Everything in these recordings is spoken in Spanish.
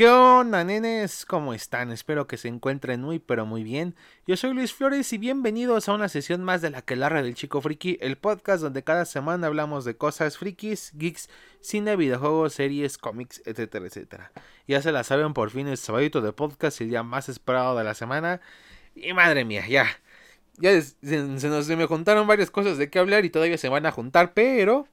¿Qué onda, nenes? ¿Cómo están? Espero que se encuentren muy, pero muy bien. Yo soy Luis Flores y bienvenidos a una sesión más de la que larga del Chico Friki, el podcast donde cada semana hablamos de cosas frikis, geeks, cine, videojuegos, series, cómics, etcétera, etcétera. Ya se la saben, por fin el sabadito de podcast, el día más esperado de la semana. Y madre mía, ya. Ya se, nos se me juntaron varias cosas de qué hablar y todavía se van a juntar, pero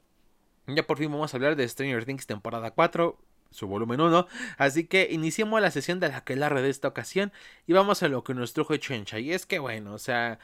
ya por fin vamos a hablar de Stranger Things temporada 4 su volumen 1. Así que iniciemos la sesión de la que la de esta ocasión y vamos a lo que nos trujo Chencha. Y es que bueno, o sea,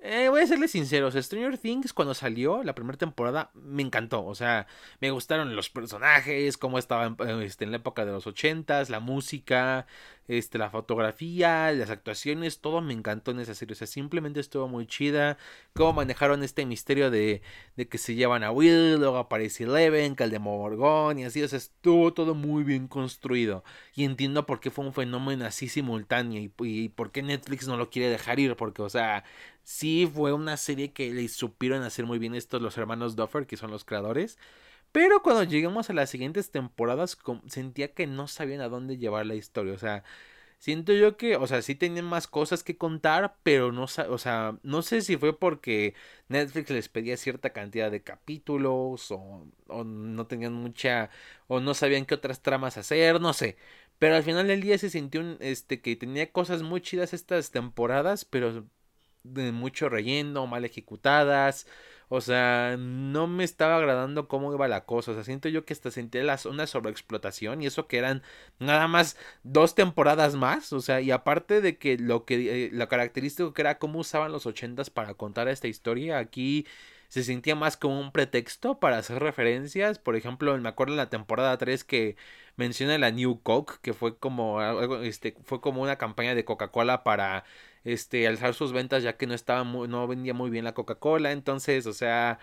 eh, voy a serles sinceros, Stranger Things cuando salió la primera temporada me encantó, o sea, me gustaron los personajes, cómo estaban este, en la época de los ochentas, la música, este, la fotografía, las actuaciones, todo me encantó en esa serie, o sea, simplemente estuvo muy chida, cómo manejaron este misterio de, de que se llevan a Will, luego aparece Eleven, que el de Morgón y así, o sea, estuvo todo muy bien construido. Y entiendo por qué fue un fenómeno así simultáneo y por qué Netflix no lo quiere dejar ir, porque, o sea, sí fue una serie que le supieron hacer muy bien estos los hermanos Duffer, que son los creadores. Pero cuando llegamos a las siguientes temporadas, sentía que no sabían a dónde llevar la historia. O sea, siento yo que, o sea, sí tenían más cosas que contar, pero no, o sea, no sé si fue porque Netflix les pedía cierta cantidad de capítulos o, o no tenían mucha, o no sabían qué otras tramas hacer, no sé. Pero al final del día se sintió este, que tenía cosas muy chidas estas temporadas, pero de mucho relleno, mal ejecutadas. O sea, no me estaba agradando cómo iba la cosa. O sea, siento yo que hasta sentía una sobreexplotación. Y eso que eran nada más dos temporadas más. O sea, y aparte de que lo que eh, lo característico que era cómo usaban los ochentas para contar esta historia. Aquí se sentía más como un pretexto para hacer referencias. Por ejemplo, me acuerdo en la temporada 3 que menciona la New Coke, que fue como este fue como una campaña de Coca-Cola para este, alzar sus ventas ya que no estaba muy, no vendía muy bien la Coca-Cola, entonces, o sea,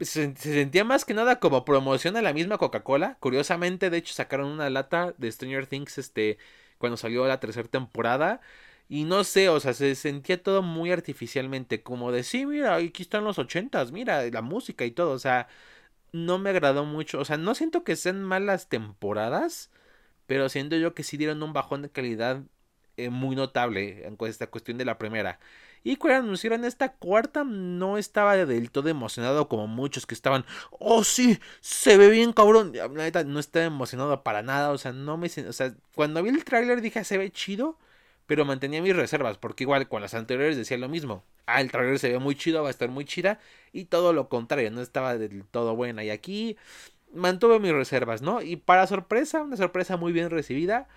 se, sentía más que nada como promoción a la misma Coca-Cola. Curiosamente, de hecho, sacaron una lata de Stranger Things, este, cuando salió la tercera temporada. Y no sé, o sea, se sentía todo muy artificialmente, como de, sí, mira, aquí están los ochentas, mira, la música y todo, o sea, no me agradó mucho, o sea, no siento que sean malas temporadas, pero siento yo que sí dieron un bajón de calidad eh, muy notable en esta cuestión de la primera. Y cuando anunciaron esta cuarta, no estaba del todo emocionado como muchos que estaban, oh sí, se ve bien cabrón. La neta, no estaba emocionado para nada, o sea, no me... O sea, cuando vi el tráiler dije, se ve chido, pero mantenía mis reservas, porque igual con las anteriores decía lo mismo. Ah, el tráiler se ve muy chido, va a estar muy chida, y todo lo contrario, no estaba del todo buena. Y aquí mantuve mis reservas, ¿no? Y para sorpresa, una sorpresa muy bien recibida.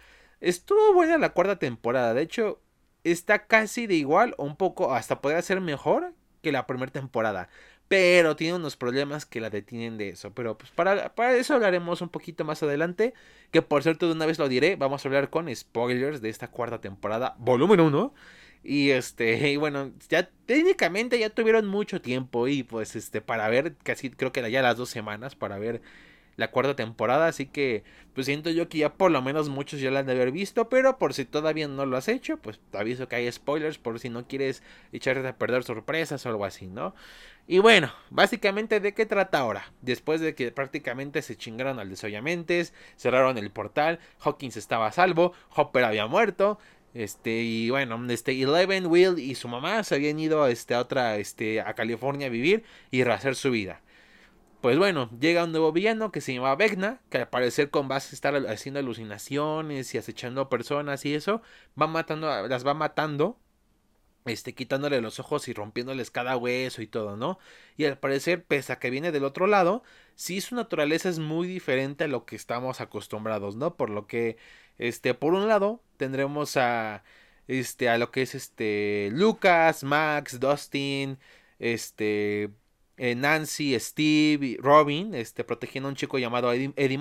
Estuvo buena la cuarta temporada. De hecho, está casi de igual o un poco, hasta podría ser mejor que la primera temporada. Pero tiene unos problemas que la detienen de eso. Pero pues para, para eso hablaremos un poquito más adelante. Que por cierto, de una vez lo diré. Vamos a hablar con spoilers de esta cuarta temporada. Volumen 1. Y este, y bueno, ya técnicamente ya tuvieron mucho tiempo. Y pues este, para ver, casi creo que ya las dos semanas. Para ver la cuarta temporada, así que pues siento yo que ya por lo menos muchos ya la han de haber visto, pero por si todavía no lo has hecho, pues te aviso que hay spoilers por si no quieres echarte a perder sorpresas o algo así, ¿no? Y bueno, básicamente de qué trata ahora, después de que prácticamente se chingaron al desollamentes, cerraron el portal, Hawkins estaba a salvo, Hopper había muerto, este, y bueno, este, Eleven, Will y su mamá se habían ido este, a otra, este, a California a vivir y rehacer su vida. Pues bueno, llega un nuevo villano que se llama Vecna, que al parecer con base estar haciendo alucinaciones y acechando personas y eso, va matando, las va matando, este, quitándole los ojos y rompiéndoles cada hueso y todo, ¿no? Y al parecer, pese a que viene del otro lado, sí su naturaleza es muy diferente a lo que estamos acostumbrados, ¿no? Por lo que, este, por un lado, tendremos a, este, a lo que es, este, Lucas, Max, Dustin, este, eh, Nancy, Steve, Robin, este, protegiendo a un chico llamado Eddie, Eddie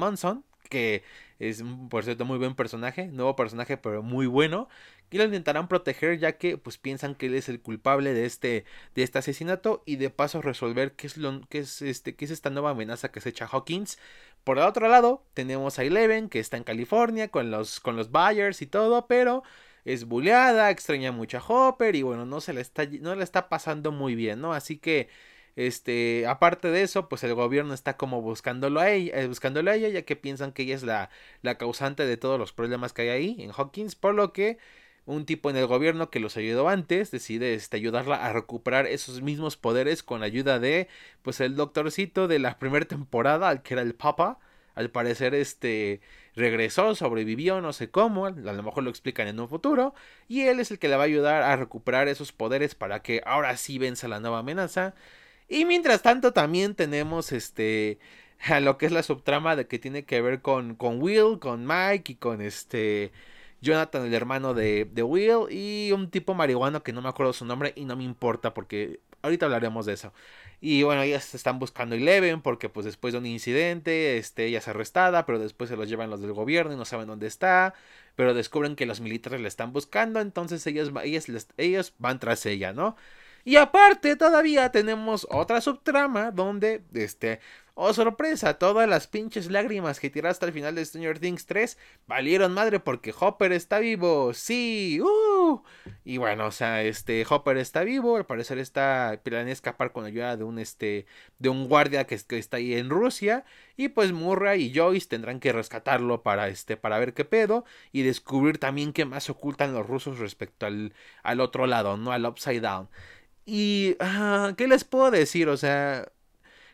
que es, por cierto, muy buen personaje, nuevo personaje, pero muy bueno. Y lo intentarán proteger ya que pues piensan que él es el culpable de este, de este asesinato y de paso resolver qué es, lo, qué es, este, qué es esta nueva amenaza que se echa Hawkins. Por el otro lado, tenemos a Eleven, que está en California con los, con los Byers y todo, pero es bulleada, extraña mucho a Hopper y bueno, no se le está, no le está pasando muy bien, ¿no? Así que Este, aparte de eso, pues el gobierno está como buscándolo a ella, eh, buscándolo a ella, ya que piensan que ella es la, causante de todos los problemas que hay ahí en Hawkins, por lo que un tipo en el gobierno que los ayudó antes decide este, ayudarla a recuperar esos mismos poderes con ayuda de pues el doctorcito de la primera temporada, al que era el papa. Al parecer este regresó, sobrevivió, no sé cómo, a lo mejor lo explican en un futuro, y él es el que le va a ayudar a recuperar esos poderes para que ahora sí venza la nueva amenaza. Y mientras tanto también tenemos este a lo que es la subtrama de que tiene que ver con, con Will, con Mike y con este Jonathan, el hermano de, de Will, y un tipo marihuano que no me acuerdo su nombre y no me importa porque ahorita hablaremos de eso. Y bueno, ellas están buscando Eleven porque pues después de un incidente, este, ella es arrestada, pero después se los llevan los del gobierno y no saben dónde está, pero descubren que los militares la están buscando, entonces ellos, ellas, ellos van tras ella, ¿no? Y aparte todavía tenemos otra subtrama donde este Oh, sorpresa, todas las pinches lágrimas que tiraste al final de Stranger Things 3 valieron madre porque Hopper está vivo. Sí, uh. Y bueno, o sea, este Hopper está vivo, al parecer está planea escapar con ayuda de un este de un guardia que, está ahí en Rusia y pues Murray y Joyce tendrán que rescatarlo para este para ver qué pedo y descubrir también qué más ocultan los rusos respecto al al otro lado, no al Upside Down. Y ¿qué les puedo decir? O sea,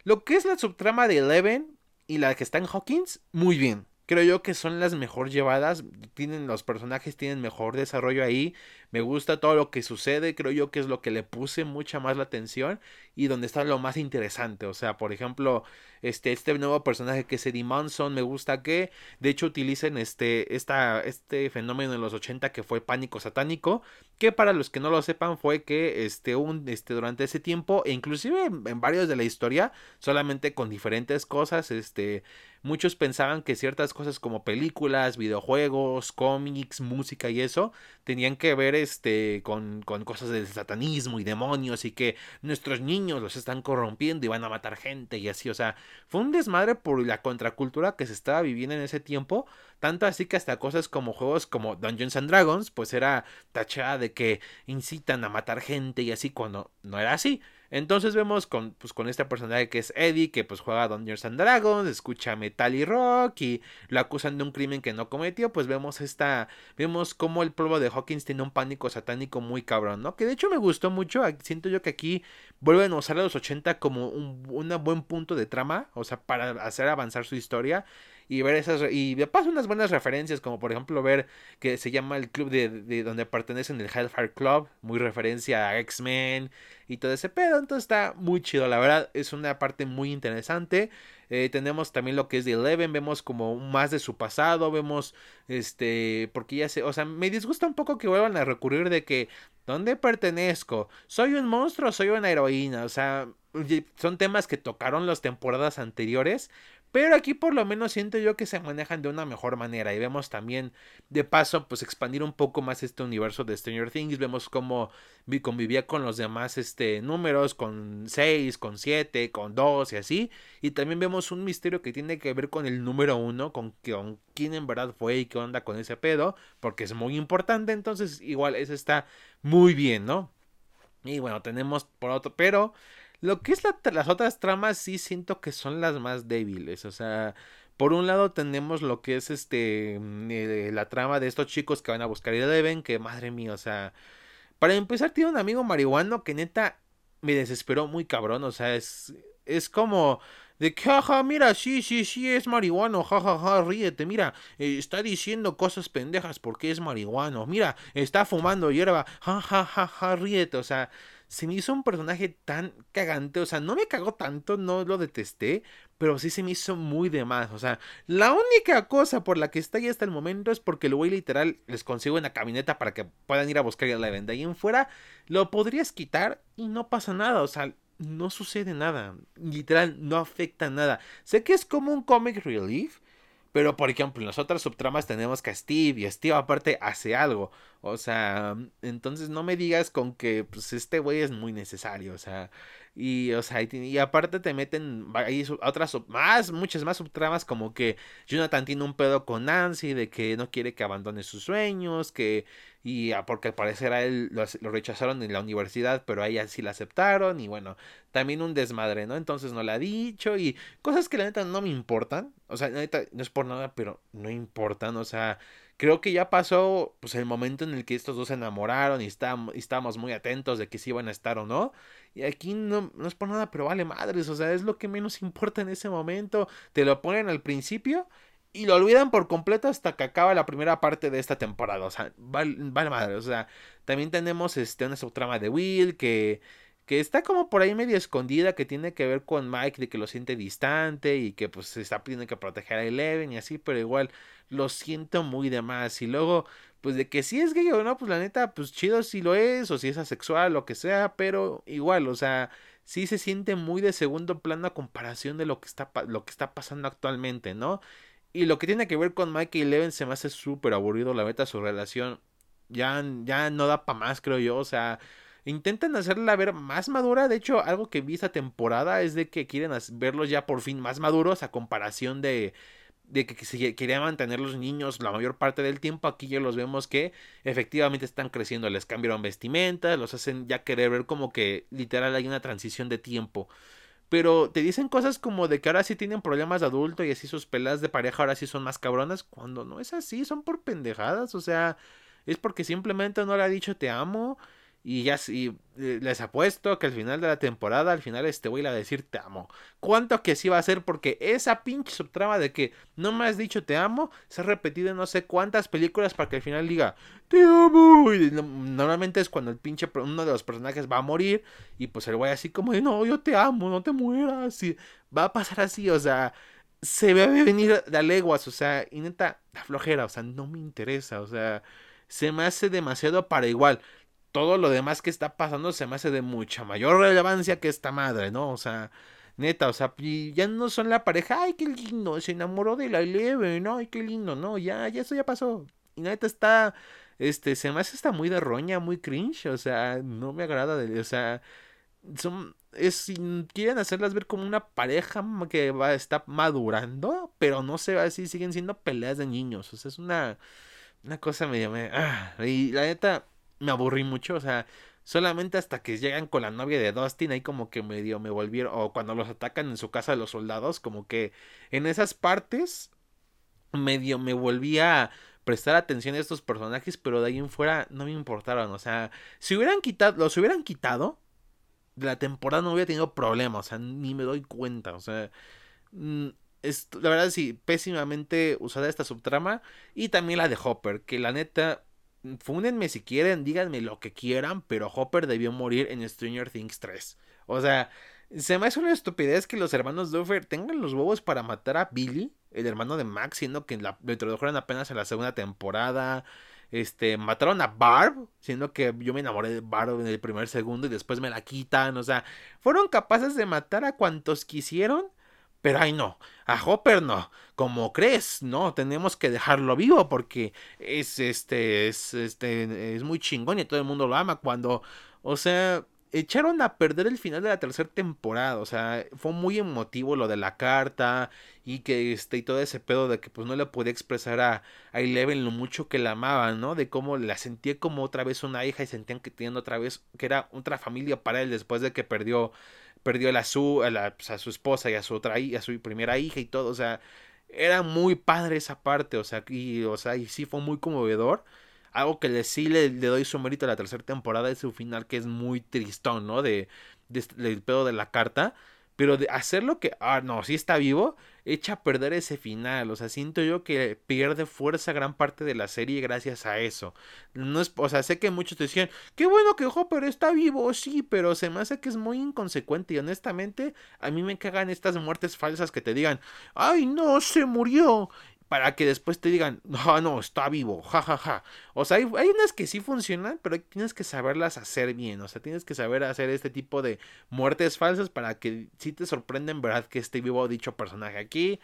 lo que es la subtrama de Eleven y la que está en Hawkins, muy bien. Creo yo que son las mejor llevadas. Tienen los personajes, tienen mejor desarrollo ahí. Me gusta todo lo que sucede. Creo yo que es lo que le puse mucha más la atención. Y donde está lo más interesante. O sea, por ejemplo, este, este nuevo personaje que es Eddie Manson. Me gusta que, de hecho, utilicen este, esta, este fenómeno en los 80 que fue pánico satánico. Que para los que no lo sepan, fue que este, un, este, durante ese tiempo, e inclusive en, en varios de la historia, solamente con diferentes cosas, este Muchos pensaban que ciertas cosas como películas, videojuegos, cómics, música y eso tenían que ver este con, cosas del satanismo y demonios y que nuestros niños los están corrompiendo y van a matar gente y así, o sea, fue un desmadre por la contracultura que se estaba viviendo en ese tiempo, tanto así que hasta cosas como juegos como Dungeons and Dragons, pues era tachada de que incitan a matar gente y así cuando no era así. Entonces vemos con, pues, con este personaje que es Eddie, que pues juega Dungeons and Dragons, escucha metal y rock y lo acusan de un crimen que no cometió, pues vemos esta, vemos cómo el pueblo de Hawkins tiene un pánico satánico muy cabrón, ¿no? Que de hecho me gustó mucho, siento yo que aquí vuelven a usar a los 80 como un buen punto de trama, o sea, para hacer avanzar su historia y ver esas y de paso unas buenas referencias como por ejemplo ver que se llama el club de, de donde pertenecen el Hellfire Club muy referencia a X-Men y todo ese pedo entonces está muy chido la verdad es una parte muy interesante eh, tenemos también lo que es de Eleven vemos como más de su pasado vemos este porque ya sé o sea me disgusta un poco que vuelvan a recurrir de que ¿dónde pertenezco? ¿soy un monstruo soy una heroína? o sea son temas que tocaron las temporadas anteriores pero aquí por lo menos siento yo que se manejan de una mejor manera y vemos también de paso pues expandir un poco más este universo de Stranger Things. Vemos cómo convivía con los demás este, números, con 6, con 7, con 2 y así. Y también vemos un misterio que tiene que ver con el número 1, con, con quién en verdad fue y qué onda con ese pedo, porque es muy importante. Entonces igual eso está muy bien, ¿no? Y bueno, tenemos por otro, pero lo que es las otras tramas sí siento que son las más débiles. O sea, por un lado tenemos lo que es este mm, eh, la trama de estos chicos que van a buscar Eleven, que madre mía, o sea, para empezar tiene un amigo marihuano que neta me desesperó muy cabrón, o sea, es es como de que, jaja, mira, sí, sí, sí, es marihuano, jajaja, ja, ja, ríete, mira, eh, está diciendo cosas pendejas porque es marihuano, mira, está fumando hierba, jajaja, ja, ja, ríete, o sea, se me hizo un personaje tan cagante, o sea, no me cagó tanto, no lo detesté, pero sí se me hizo muy de más, o sea, la única cosa por la que está ahí hasta el momento es porque el güey literal les consigo una camioneta para que puedan ir a buscar a la venda ahí en fuera, lo podrías quitar y no pasa nada, o sea, no sucede nada, literal, no afecta nada. Sé que es como un comic relief, pero por ejemplo, en las otras subtramas tenemos que Steve y Steve aparte hace algo. O sea, entonces no me digas con que pues este güey es muy necesario, o sea, y, o sea, y, aparte te meten ahí otras, más, muchas más subtramas como que Jonathan tiene un pedo con Nancy de que no quiere que abandone sus sueños, que, y porque al parecer a él lo, rechazaron en la universidad, pero a ella sí la aceptaron, y bueno, también un desmadre, ¿no? Entonces no le ha dicho, y cosas que la neta no me importan, o sea, la neta no es por nada, pero no importan, o sea, creo que ya pasó pues el momento en el que estos dos se enamoraron y, estábamos, estábamos muy atentos de que si iban a estar o no. Y aquí no, no es por nada, pero vale madres, o sea, es lo que menos importa en ese momento. Te lo ponen al principio y lo olvidan por completo hasta que acaba la primera parte de esta temporada. O sea, vale, vale madre. O sea, también tenemos este, una subtrama de Will que que está como por ahí medio escondida, que tiene que ver con Mike, de que lo siente distante y que pues se está pidiendo que proteger a Eleven y así, pero igual lo siento muy de más. Y luego, pues de que si es gay o no, pues la neta, pues chido si lo es, o si es asexual, lo que sea, pero igual, o sea, sí se siente muy de segundo plano a comparación de lo que está, lo que está pasando actualmente, ¿no? Y lo que tiene que ver con Mike y Eleven se me hace súper aburrido, la neta, su relación ya, ya no da para más, creo yo, o sea intentan hacerla ver más madura. De hecho, algo que vi esta temporada es de que quieren verlos ya por fin más maduros a comparación de de que se quería mantener los niños la mayor parte del tiempo, aquí ya los vemos que efectivamente están creciendo, les cambiaron vestimenta, los hacen ya querer ver como que literal hay una transición de tiempo. Pero te dicen cosas como de que ahora sí tienen problemas de adulto y así sus peleas de pareja ahora sí son más cabronas, cuando no es así, son por pendejadas, o sea, es porque simplemente no le ha dicho te amo y ya sí, eh, les apuesto que al final de la temporada, al final este voy a decir te amo. ¿Cuánto que sí va a ser? Porque esa pinche subtrama de que no me has dicho te amo se ha repetido en no sé cuántas películas para que al final diga te amo. Y normalmente es cuando el pinche uno de los personajes va a morir y pues el güey así como no, yo te amo, no te mueras. Y va a pasar así, o sea, se ve venir de leguas, o sea, y neta, la flojera, o sea, no me interesa, o sea, se me hace demasiado para igual todo lo demás que está pasando se me hace de mucha mayor relevancia que esta madre, ¿no? O sea, neta, o sea, ya no son la pareja, ay, qué lindo, se enamoró de la Eleven, ¿no? Ay, qué lindo, no, ya, ya eso ya pasó. Y neta está, este, se me hace está muy de roña, muy cringe, o sea, no me agrada, de, o sea, son, es, quieren hacerlas ver como una pareja que va, está madurando, pero no se va así, siguen siendo peleas de niños, o sea, es una, una cosa medio, me, ah, y la neta me aburrí mucho, o sea, solamente hasta que llegan con la novia de Dustin, ahí como que medio me volvieron, o cuando los atacan en su casa los soldados, como que en esas partes medio me volví a prestar atención a estos personajes, pero de ahí en fuera no me importaron, o sea, si hubieran quitado, los hubieran quitado, de la temporada no hubiera tenido problemas, o sea, ni me doy cuenta, o sea, mm, la verdad sí, pésimamente usada esta subtrama, y también la de Hopper, que la neta fúnenme si quieren, díganme lo que quieran, pero Hopper debió morir en Stranger Things 3. O sea, se me hace una estupidez que los hermanos Duffer tengan los huevos para matar a Billy, el hermano de Max, siendo que la, lo introdujeron apenas en la segunda temporada. Este, mataron a Barb, siendo que yo me enamoré de Barb en el primer segundo y después me la quitan. O sea, fueron capaces de matar a cuantos quisieron pero ay no, a Hopper no. Como crees, no, tenemos que dejarlo vivo porque es este es este es muy chingón y todo el mundo lo ama cuando, o sea, echaron a perder el final de la tercera temporada, o sea, fue muy emotivo lo de la carta y que este y todo ese pedo de que pues no le podía expresar a, a Eleven lo mucho que la amaba, ¿no? De cómo la sentía como otra vez una hija y sentían que tenían otra vez que era otra familia para él después de que perdió perdió a su, a, pues, a su esposa y a su otra a su primera hija y todo, o sea, era muy padre esa parte, o sea, y, o sea, y sí fue muy conmovedor. Algo que le, sí le, doy su mérito a la tercera temporada es su final que es muy tristón, ¿no? De, de, del pedo de la carta. Pero de hacerlo que, ah, no, sí está vivo, echa a perder ese final. O sea, siento yo que pierde fuerza gran parte de la serie gracias a eso. No es, o sea, sé que muchos te decían, qué bueno que Hopper está vivo, sí, pero se me hace que es muy inconsecuente. Y honestamente, a mí me cagan estas muertes falsas que te digan, ay, no, se murió para que después te digan, no, no, está vivo, jajaja. Ja, ja. O sea, hay, unas que sí funcionan, pero tienes que saberlas hacer bien. O sea, tienes que saber hacer este tipo de muertes falsas para que sí te sorprenden, ¿verdad? Que esté vivo dicho personaje aquí.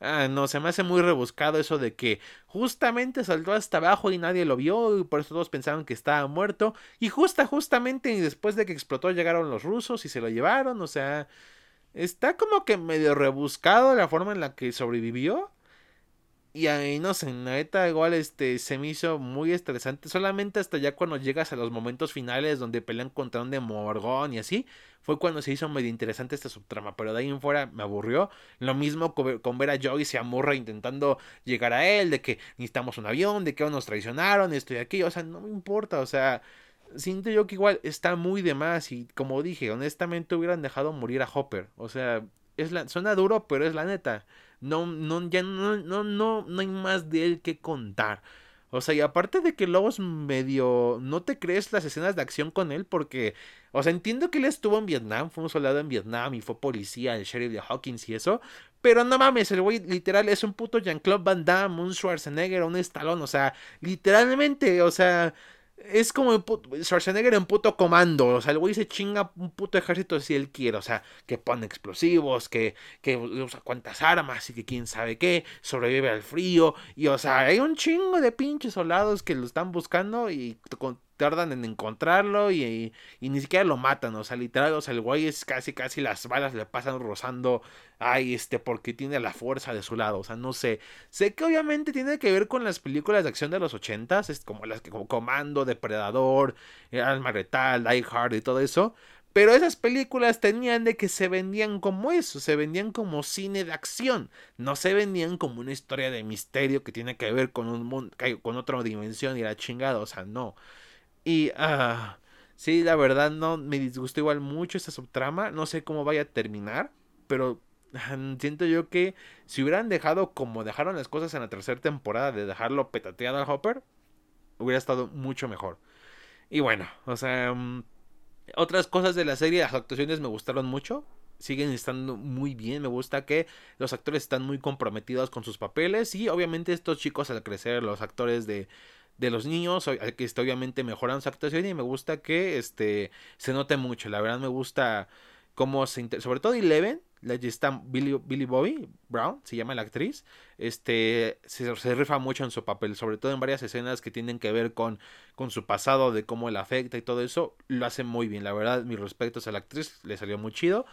Ah, no, se me hace muy rebuscado eso de que justamente saltó hasta abajo y nadie lo vio y por eso todos pensaron que estaba muerto. Y justa, justamente después de que explotó llegaron los rusos y se lo llevaron. O sea, está como que medio rebuscado la forma en la que sobrevivió. Y ahí no sé, neta, igual este se me hizo muy estresante. Solamente hasta ya cuando llegas a los momentos finales donde pelean contra un demogorgón y así, fue cuando se hizo medio interesante esta subtrama. Pero de ahí en fuera me aburrió. Lo mismo con, ver a Joyce y a intentando llegar a él, de que necesitamos un avión, de que nos traicionaron, esto y aquello. O sea, no me importa, o sea. Siento yo que igual está muy de más y como dije, honestamente hubieran dejado morir a Hopper. O sea, es la, suena duro, pero es la neta. No, no, ya no, no, no, no hay más de él que contar. O sea, y aparte de que es medio. No te crees las escenas de acción con él porque. O sea, entiendo que él estuvo en Vietnam, fue un soldado en Vietnam y fue policía, el sheriff de Hawkins y eso. Pero no mames, el güey literal es un puto Jean-Claude Van Damme, un Schwarzenegger, un Stallone. O sea, literalmente, o sea es como Schwarzenegger en puto comando. O sea, el güey se chinga un puto ejército si él quiere. O sea, que pone explosivos, que, que usa cuantas armas y que quién sabe qué. Sobrevive al frío. Y o sea, hay un chingo de pinches soldados que lo están buscando y con, tardan en encontrarlo y, ni siquiera lo matan, o sea, literal, o sea, el güey es casi, casi las balas le pasan rozando, ay, este, porque tiene la fuerza de su lado, o sea, no sé, sé que obviamente tiene que ver con las películas de acción de los ochentas, es como las que como Comando, Depredador, eh, Alma Retal, Die Hard y todo eso, pero esas películas tenían de que se vendían como eso, se vendían como cine de acción, no se vendían como una historia de misterio que tiene que ver con un mundo, con otra dimensión y la chingada, o sea, no. Y, ah, sí, la verdad no me disgustó igual mucho esta subtrama. No sé cómo vaya a terminar, pero ah, siento yo que si hubieran dejado como dejaron las cosas en la tercera temporada de dejarlo petateado al Hopper, hubiera estado mucho mejor. Y bueno, o sea, mm, otras cosas de la serie, las actuaciones me gustaron mucho. Siguen estando muy bien. Me gusta que los actores están muy comprometidos con sus papeles. Y obviamente estos chicos al crecer, los actores de de los niños, que está obviamente mejorando su actuación y me gusta que este se note mucho. La verdad me gusta cómo se sobre todo Eleven, la está Billy, Billy Bobby Brown, se llama la actriz, este se, rifa mucho en su papel, sobre todo en varias escenas que tienen que ver con, con su pasado, de cómo él afecta y todo eso, lo hace muy bien, la verdad, mis respetos a la actriz, le salió muy chido.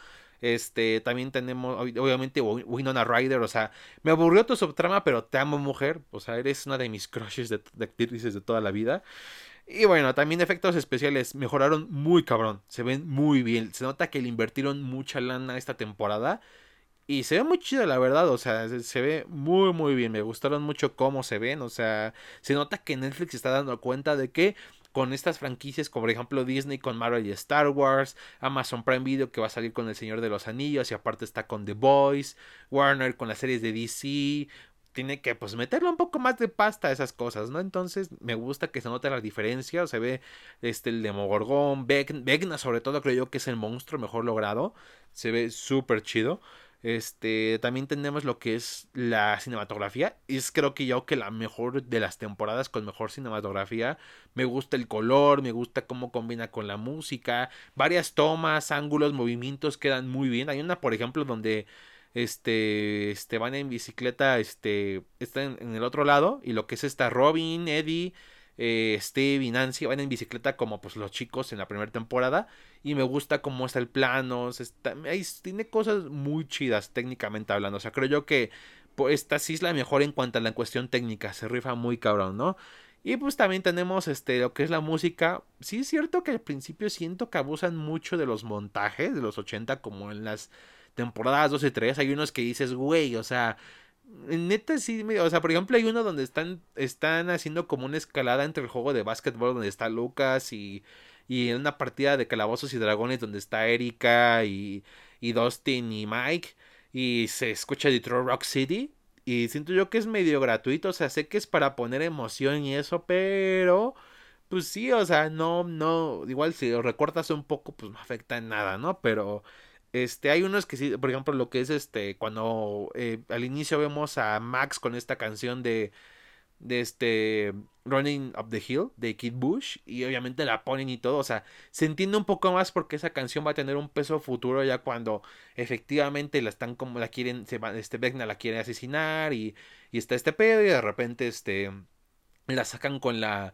Este, también tenemos, obviamente, Winona Ryder. O sea, me aburrió tu subtrama, pero te amo, mujer. O sea, eres una de mis crushes de, actrices de toda la vida. Y bueno, también efectos especiales mejoraron muy cabrón. Se ven muy bien. Se nota que le invirtieron mucha lana esta temporada. Y se ve muy chido, la verdad. O sea, se, ve muy, muy bien. Me gustaron mucho cómo se ven. O sea, se nota que Netflix está dando cuenta de que con estas franquicias, como por ejemplo Disney con Marvel y Star Wars, Amazon Prime Video que va a salir con El Señor de los Anillos y aparte está con The Boys, Warner con las series de DC, tiene que pues meterle un poco más de pasta a esas cosas, ¿no? Entonces me gusta que se note la diferencia, se ve este el Demogorgón, Vecna sobre todo creo yo que es el monstruo mejor logrado, se ve súper chido. Este, también tenemos lo que es la cinematografía. Es creo que yo que la mejor de las temporadas con mejor cinematografía. Me gusta el color, me gusta cómo combina con la música. Varias tomas, ángulos, movimientos quedan muy bien. Hay una, por ejemplo, donde este, este van en bicicleta, este, están en el otro lado. Y lo que es esta Robin, Eddie eh, Steve y Nancy van en bicicleta como pues los chicos en la primera temporada y me gusta cómo está el plano, tiene cosas muy chidas técnicamente hablando, o sea, creo yo que esta sí es la mejor en cuanto a la cuestión técnica, se rifa muy cabrón, ¿no? Y pues también tenemos este lo que es la música. Sí es cierto que al principio siento que abusan mucho de los montajes de los 80 como en las temporadas 2 y 3. Hay unos que dices, güey, o sea, Neta, sí, o sea, por ejemplo, hay uno donde están, están haciendo como una escalada entre el juego de básquetbol donde está Lucas y, y una partida de calabozos y dragones donde está Erika y, y Dustin y Mike y se escucha Detroit Rock City y siento yo que es medio gratuito, o sea, sé que es para poner emoción y eso, pero pues sí, o sea, no, no, igual si lo recortas un poco, pues no afecta en nada, ¿no? Pero este, hay unos que sí, por ejemplo, lo que es este, cuando eh, al inicio vemos a Max con esta canción de, de este, Running Up the Hill de Kid Bush y obviamente la ponen y todo, o sea, se entiende un poco más porque esa canción va a tener un peso futuro ya cuando efectivamente la están como la quieren, se va, este Vecna la quiere asesinar y, y está este pedo y de repente este la sacan con la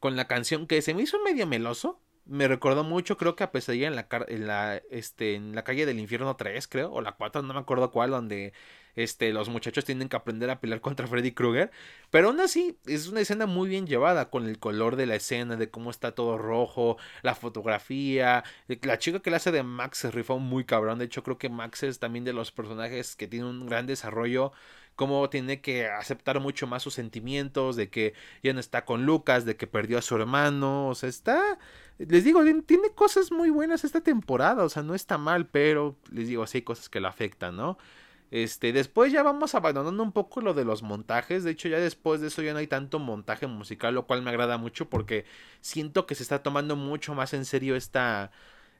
con la canción que se me hizo medio meloso, me recordó mucho, creo que a Pesadilla en la, en la, este, en la calle del infierno 3, creo, o la 4, no me acuerdo cuál, donde este, los muchachos tienen que aprender a pelear contra Freddy Krueger. Pero aún así, es una escena muy bien llevada con el color de la escena, de cómo está todo rojo, la fotografía. La chica que le hace de Max se rifó muy cabrón. De hecho, creo que Max es también de los personajes que tiene un gran desarrollo cómo tiene que aceptar mucho más sus sentimientos, de que ya no está con Lucas, de que perdió a su hermano, o sea, está, les digo, tiene cosas muy buenas esta temporada, o sea, no está mal, pero les digo, sí hay cosas que lo afectan, ¿no? Este, después ya vamos abandonando un poco lo de los montajes. De hecho, ya después de eso ya no hay tanto montaje musical, lo cual me agrada mucho porque siento que se está tomando mucho más en serio esta,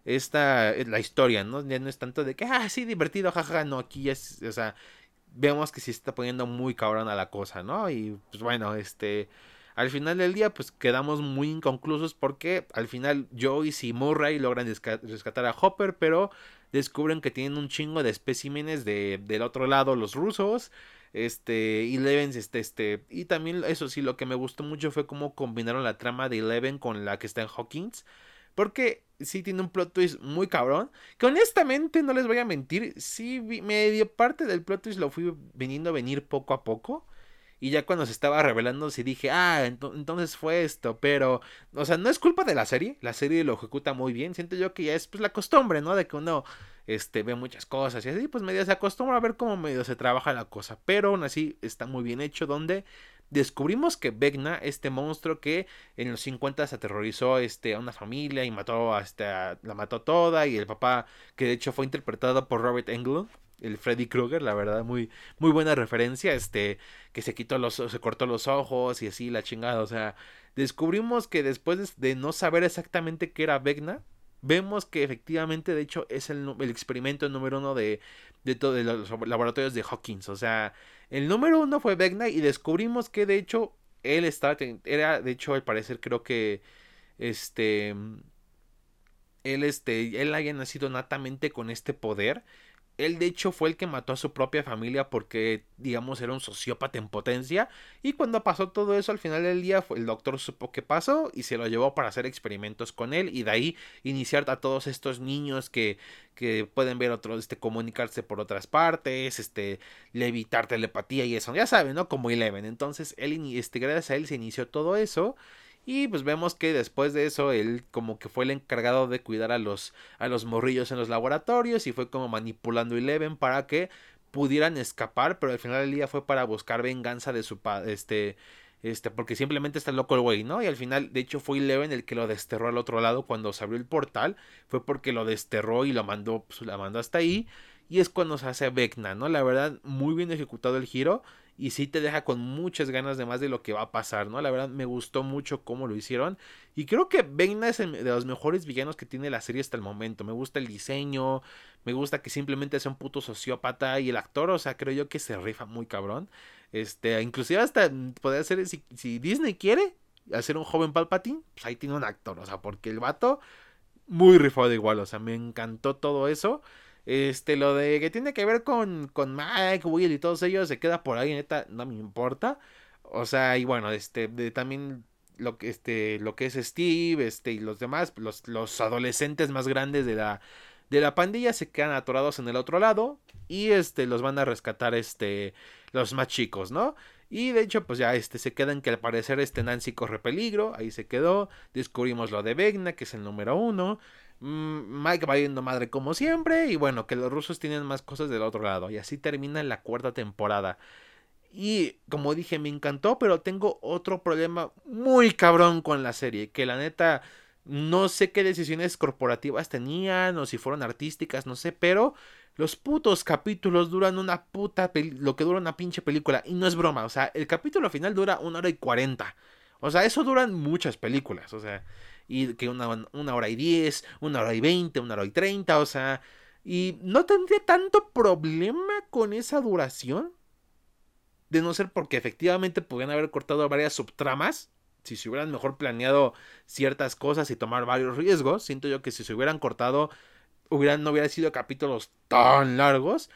esta, eh, la historia, ¿no? Ya no es tanto de que, ah, sí, divertido, jaja, no, aquí ya es, o sea, vemos que se está poniendo muy cabrón a la cosa, ¿no? Y pues bueno, este, al final del día, pues quedamos muy inconclusos porque al final Joyce y Murray logran rescatar a Hopper, pero descubren que tienen un chingo de especímenes de, del otro lado, los rusos. Este, Eleven, este, este, y también eso sí, lo que me gustó mucho fue cómo combinaron la trama de Eleven con la que está en Hawkins. Porque sí tiene un plot twist muy cabrón. Que honestamente, no les voy a mentir, sí medio parte del plot twist lo fui viniendo a venir poco a poco. Y ya cuando se estaba revelando, sí dije, ah, entonces fue esto. Pero, o sea, no es culpa de la serie. La serie lo ejecuta muy bien. Siento yo que ya es pues la costumbre, ¿no? De que uno este, ve muchas cosas y así, pues medio se acostumbra a ver cómo medio se trabaja la cosa. Pero aún así está muy bien hecho. Donde descubrimos que Vecna, este monstruo que en los 50 se aterrorizó este, a una familia y mató hasta la mató toda. Y el papá, que de hecho fue interpretado por Robert Englund el Freddy Krueger, la verdad, muy, muy buena referencia, este, que se quitó los, se cortó los ojos y así, la chingada, o sea, descubrimos que después de, no saber exactamente qué era Vecna, vemos que efectivamente, de hecho, es el, el experimento número uno de, de, todo, los laboratorios de Hawkins, o sea, el número uno fue Vecna y descubrimos que, de hecho, él estaba, era, de hecho, al parecer, creo que, este, él, este, él haya nacido natamente con este poder él de hecho fue el que mató a su propia familia porque, digamos, era un sociópata en potencia. Y cuando pasó todo eso, al final del día, el doctor supo qué pasó y se lo llevó para hacer experimentos con él. Y de ahí iniciar a todos estos niños que, que pueden ver otros, este, comunicarse por otras partes, este, levitar telepatía y eso. Ya saben, ¿no? Como Eleven. Entonces, él, este, gracias a él se inició todo eso. Y pues vemos que después de eso él como que fue el encargado de cuidar a los, a los morrillos en los laboratorios y fue como manipulando Eleven para que pudieran escapar, pero al final del día fue para buscar venganza de su padre, este, este, porque simplemente está loco el güey, ¿no? Y al final, de hecho, fue Eleven el que lo desterró al otro lado cuando se abrió el portal, fue porque lo desterró y lo mandó, pues, la mandó hasta ahí, y es cuando se hace Vecna, ¿no? La verdad, muy bien ejecutado el giro, y sí te deja con muchas ganas de más de lo que va a pasar, ¿no? La verdad me gustó mucho cómo lo hicieron y creo que Vecna es de los mejores villanos que tiene la serie hasta el momento. Me gusta el diseño, me gusta que simplemente sea un puto sociópata y el actor, o sea, creo yo que se rifa muy cabrón. Este, inclusive hasta podría ser si, si Disney quiere hacer un joven Palpatine, pues ahí tiene un actor, o sea, porque el vato muy rifado igual, o sea, me encantó todo eso. Este, lo de que tiene que ver con, con Mike, Will y todos ellos se queda por ahí, neta, no me importa. O sea, y bueno, este, de, también lo que, este, lo que es Steve, este, y los demás, los, los adolescentes más grandes de la, de la pandilla se quedan atorados en el otro lado y este, los van a rescatar, este, los más chicos, ¿no? Y de hecho, pues ya este, se quedan que al parecer este Nancy corre peligro, ahí se quedó, descubrimos lo de Vegna, que es el número uno, Mike va yendo madre como siempre. Y bueno, que los rusos tienen más cosas del otro lado. Y así termina la cuarta temporada. Y como dije, me encantó, pero tengo otro problema muy cabrón con la serie. Que la neta, no sé qué decisiones corporativas tenían o si fueron artísticas, no sé, pero los putos capítulos duran una puta, lo que dura una pinche película. Y no es broma, o sea, el capítulo final dura una hora y cuarenta. O sea, eso duran muchas películas, o sea y que una, una hora y diez, una hora y veinte, una hora y treinta, o sea, y no tendría tanto problema con esa duración, de no ser porque efectivamente podrían haber cortado varias subtramas, si se hubieran mejor planeado ciertas cosas y tomar varios riesgos, siento yo que si se hubieran cortado, hubieran, no hubieran sido capítulos tan largos.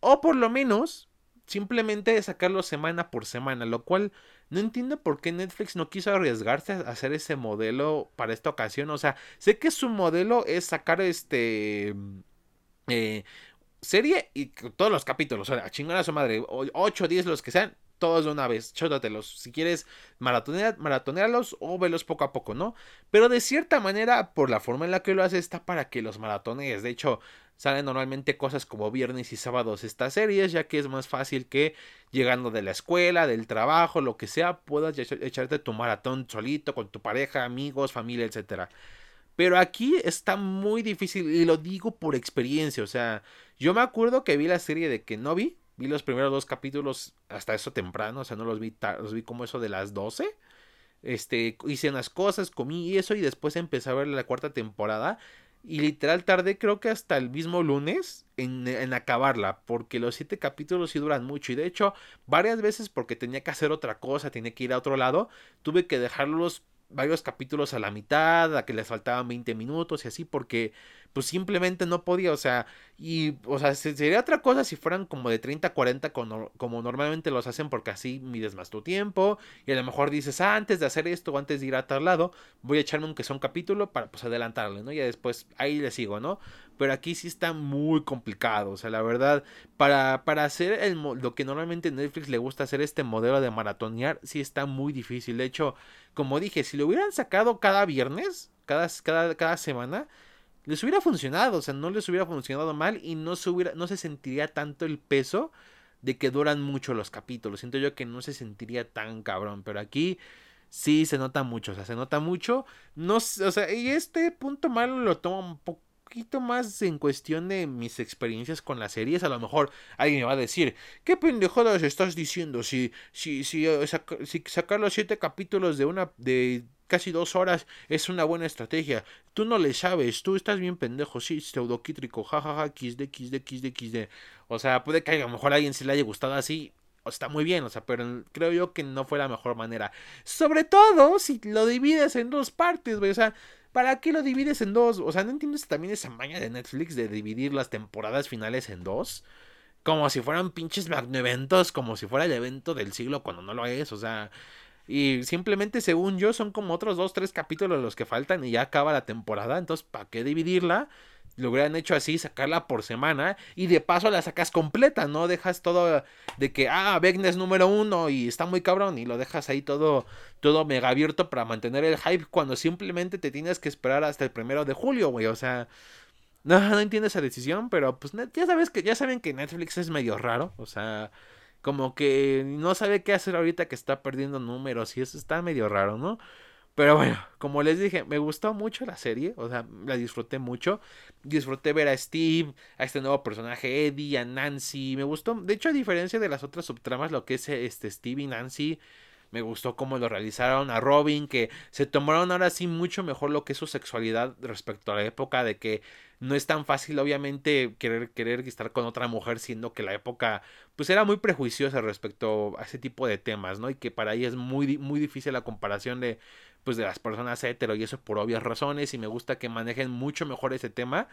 O por lo menos, simplemente sacarlo semana por semana, lo cual no entiendo por qué Netflix no quiso arriesgarse a hacer ese modelo para esta ocasión. O sea, sé que su modelo es sacar este... Eh, serie y todos los capítulos, o sea, chingar a su madre, 8 o 10 los que sean, todos de una vez, chótatelos. Si quieres maratonear, maratonearlos o velos poco a poco, ¿no? Pero de cierta manera, por la forma en la que lo hace, está para que los maratonees. De hecho, salen normalmente cosas como viernes y sábados estas series, ya que es más fácil que llegando de la escuela, del trabajo, lo que sea, puedas echarte tu maratón solito, con tu pareja, amigos, familia, etcétera. Pero aquí está muy difícil y lo digo por experiencia. O sea, yo me acuerdo que vi la serie de Kenobi Vi los primeros dos capítulos hasta eso temprano, o sea, no los vi, los vi como eso de las 12. Este, hice unas cosas, comí eso y después empecé a ver la cuarta temporada. Y literal tardé creo que hasta el mismo lunes en, en, acabarla, porque los siete capítulos sí duran mucho. Y de hecho, varias veces porque tenía que hacer otra cosa, tenía que ir a otro lado, tuve que dejarlos varios capítulos a la mitad, a que les faltaban 20 minutos y así, porque pues simplemente no podía, o sea, y, o sea, sería otra cosa si fueran como de 30 a 40 como, como normalmente los hacen, porque así mides más tu tiempo, y a lo mejor dices, ah, antes de hacer esto o antes de ir a tal lado, voy a echarme un que sea un capítulo para pues adelantarle, ¿no? Y después ahí le sigo, ¿no? Pero aquí sí está muy complicado, o sea, la verdad, para, para hacer el, lo que normalmente Netflix le gusta hacer este modelo de maratonear, sí está muy difícil. De hecho, como dije, si lo hubieran sacado cada viernes, cada, cada, cada semana, les hubiera funcionado, o sea, no les hubiera funcionado mal y no se, hubiera, no se sentiría tanto el peso de que duran mucho los capítulos. Siento yo que no se sentiría tan cabrón, pero aquí sí se nota mucho, o sea, se nota mucho. No, o sea, y este punto malo lo tomo un poquito más en cuestión de mis experiencias con las series. A lo mejor alguien me va a decir, ¿qué pendejadas estás diciendo? Si, si, si, eh, si sacar los siete capítulos de una de casi dos horas es una buena estrategia. Tú no le sabes, tú estás bien pendejo, sí, pseudoquítrico, jajaja, xd, xd, xd, xd. O sea, puede que a lo mejor alguien se le haya gustado así, está muy bien, o sea, pero creo yo que no fue la mejor manera. Sobre todo si lo divides en dos partes, güey, o sea, ¿para qué lo divides en dos? O sea, ¿no entiendes también esa maña de Netflix de dividir las temporadas finales en dos? Como si fueran pinches magno eventos, como si fuera el evento del siglo cuando no lo es, o sea, y simplemente, según yo, son como otros dos, tres capítulos los que faltan y ya acaba la temporada. Entonces, ¿para qué dividirla? Lo hubieran hecho así, sacarla por semana. Y de paso la sacas completa, ¿no? Dejas todo de que, ah, Vegnes número uno y está muy cabrón. Y lo dejas ahí todo, todo mega abierto para mantener el hype cuando simplemente te tienes que esperar hasta el primero de julio, güey. O sea, no, no entiendo esa decisión, pero pues ya sabes que, ya saben que Netflix es medio raro. O sea, como que no sabe qué hacer ahorita que está perdiendo números y eso está medio raro, ¿no? Pero bueno, como les dije, me gustó mucho la serie, o sea, la disfruté mucho. Disfruté ver a Steve, a este nuevo personaje Eddie, a Nancy, me gustó. De hecho, a diferencia de las otras subtramas, lo que es este Steve y Nancy, me gustó cómo lo realizaron a Robin, que se tomaron ahora sí mucho mejor lo que es su sexualidad respecto a la época de que no es tan fácil obviamente querer, querer estar con otra mujer siendo que la época pues era muy prejuiciosa respecto a ese tipo de temas, ¿no? Y que para ella es muy, muy difícil la comparación de pues de las personas hetero y eso por obvias razones y me gusta que manejen mucho mejor ese tema.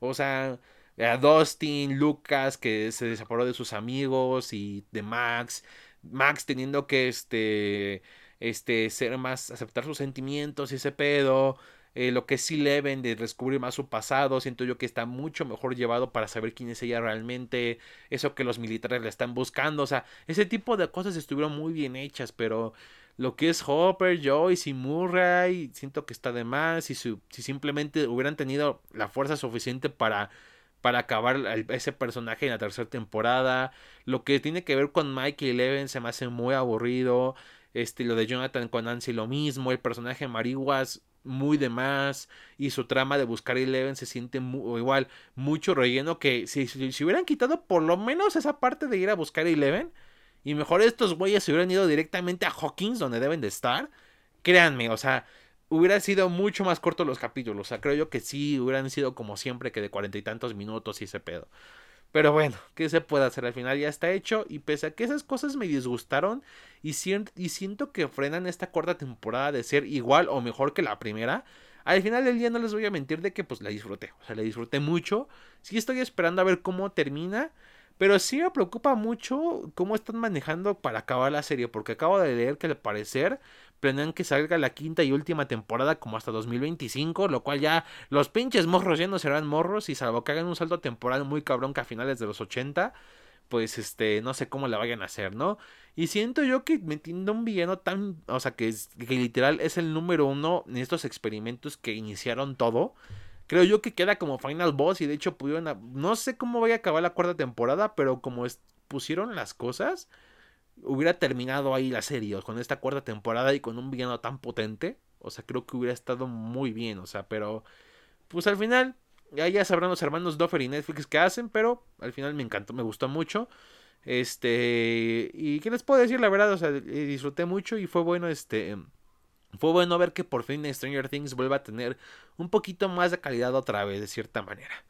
O sea, a Dustin, Lucas que se separó de sus amigos y de Max, Max teniendo que este este ser más aceptar sus sentimientos y ese pedo eh, lo que sí Leven de descubrir más su pasado, siento yo que está mucho mejor llevado para saber quién es ella realmente, eso que los militares le están buscando, o sea, ese tipo de cosas estuvieron muy bien hechas, pero lo que es Hopper, Joyce y Murray, siento que está de más, si, si simplemente hubieran tenido la fuerza suficiente para para acabar ese personaje en la tercera temporada. Lo que tiene que ver con Mike y Eleven se me hace muy aburrido. Este, lo de Jonathan con Nancy lo mismo. El personaje Marihuas muy de más y su trama de buscar Eleven se siente igual mucho relleno que si, si, hubieran quitado por lo menos esa parte de ir a buscar Eleven y mejor estos güeyes se hubieran ido directamente a Hawkins donde deben de estar créanme o sea hubiera sido mucho más corto los capítulos o sea creo yo que sí hubieran sido como siempre que de cuarenta y tantos minutos y ese pedo Pero bueno, ¿qué se puede hacer? Al final ya está hecho. Y pese a que esas cosas me disgustaron. Y, siento que frenan esta cuarta temporada de ser igual o mejor que la primera. Al final del día no les voy a mentir de que pues la disfruté. O sea, la disfruté mucho. Sí estoy esperando a ver cómo termina. Pero sí me preocupa mucho cómo están manejando para acabar la serie. Porque acabo de leer que al parecer planean que salga la quinta y última temporada como hasta 2025, lo cual ya los pinches morros ya serán morros y salvo que hagan un salto temporal muy cabrón que a finales de los 80, pues este, no sé cómo la vayan a hacer, ¿no? Y siento yo que metiendo un villano tan, o sea, que, es, que literal es el número uno en estos experimentos que iniciaron todo, creo yo que queda como final boss y de hecho pudieron, no sé cómo vaya a acabar la cuarta temporada, pero como pusieron las cosas, hubiera terminado ahí la serie con esta cuarta temporada y con un villano tan potente. O sea, creo que hubiera estado muy bien. O sea, pero pues al final ya, ya sabrán los hermanos Doffer y Netflix qué hacen, pero al final me encantó, me gustó mucho. Este, y qué les puedo decir, la verdad, o sea, disfruté mucho y fue bueno este fue bueno ver que por fin Stranger Things vuelva a tener un poquito más de calidad otra vez, de cierta manera.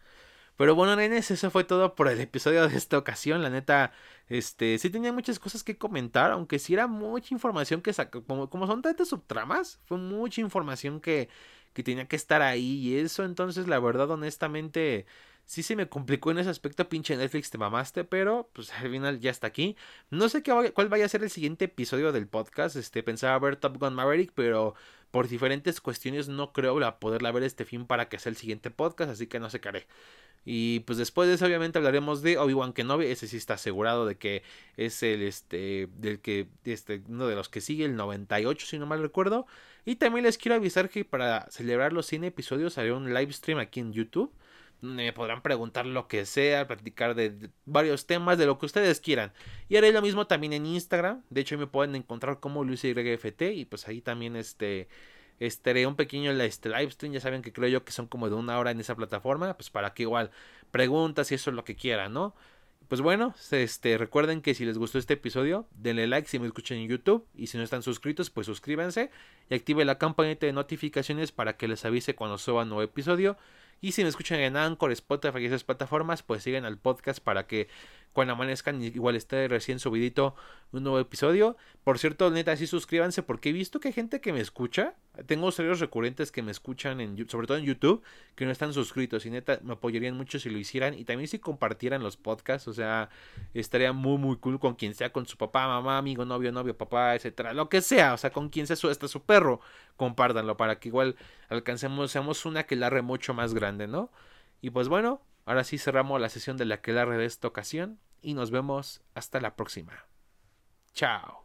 Pero bueno, nenes, eso fue todo por el episodio de esta ocasión. La neta, este, sí tenía muchas cosas que comentar, aunque sí era mucha información que sacó. Como, como son tantas subtramas, fue mucha información que, que tenía que estar ahí. Y eso, entonces, la verdad, honestamente, sí se me complicó en ese aspecto. Pinche Netflix, te mamaste, pero pues al final ya está aquí. No sé qué, cuál vaya a ser el siguiente episodio del podcast. Este, pensaba ver Top Gun Maverick, pero por diferentes cuestiones no creo poderla ver este fin para que sea el siguiente podcast, así que no sé qué haré. Y pues después de eso obviamente hablaremos de Obi-Wan Kenobi, ese sí está asegurado de que es el este del que este uno de los que sigue el 98 si no mal recuerdo. Y también les quiero avisar que para celebrar los 100 episodios haré un live stream aquí en YouTube. Me podrán preguntar lo que sea, platicar de varios temas, de lo que ustedes quieran. Y haré lo mismo también en Instagram. De hecho, me pueden encontrar como LuisYFT. Y pues ahí también este estaré un pequeño este, live stream, ya saben que creo yo que son como de una hora en esa plataforma, pues para que igual preguntas y eso es lo que quieran, ¿no? Pues bueno, este, recuerden que si les gustó este episodio, denle like si me escuchan en YouTube y si no están suscritos, pues suscríbanse y active la campanita de notificaciones para que les avise cuando suba nuevo episodio. Y si me escuchan en Anchor, Spotify y esas plataformas, pues siguen al podcast para que cuando amanezcan igual esté recién subidito un nuevo episodio. Por cierto, neta, sí suscríbanse porque he visto que hay gente que me escucha. Tengo serios recurrentes que me escuchan, en, sobre todo en YouTube, que no están suscritos. Y neta, me apoyarían mucho si lo hicieran. Y también si compartieran los podcasts. O sea, estaría muy, muy cool con quien sea, con su papá, mamá, amigo, novio, novio, papá, etcétera. Lo que sea. O sea, con quien sea su, hasta su perro. Compártanlo para que igual alcancemos, seamos una que larre mucho más grande, ¿no? Y pues bueno, Ahora sí cerramos la sesión de la que de esta ocasión y nos vemos hasta la próxima. Chao.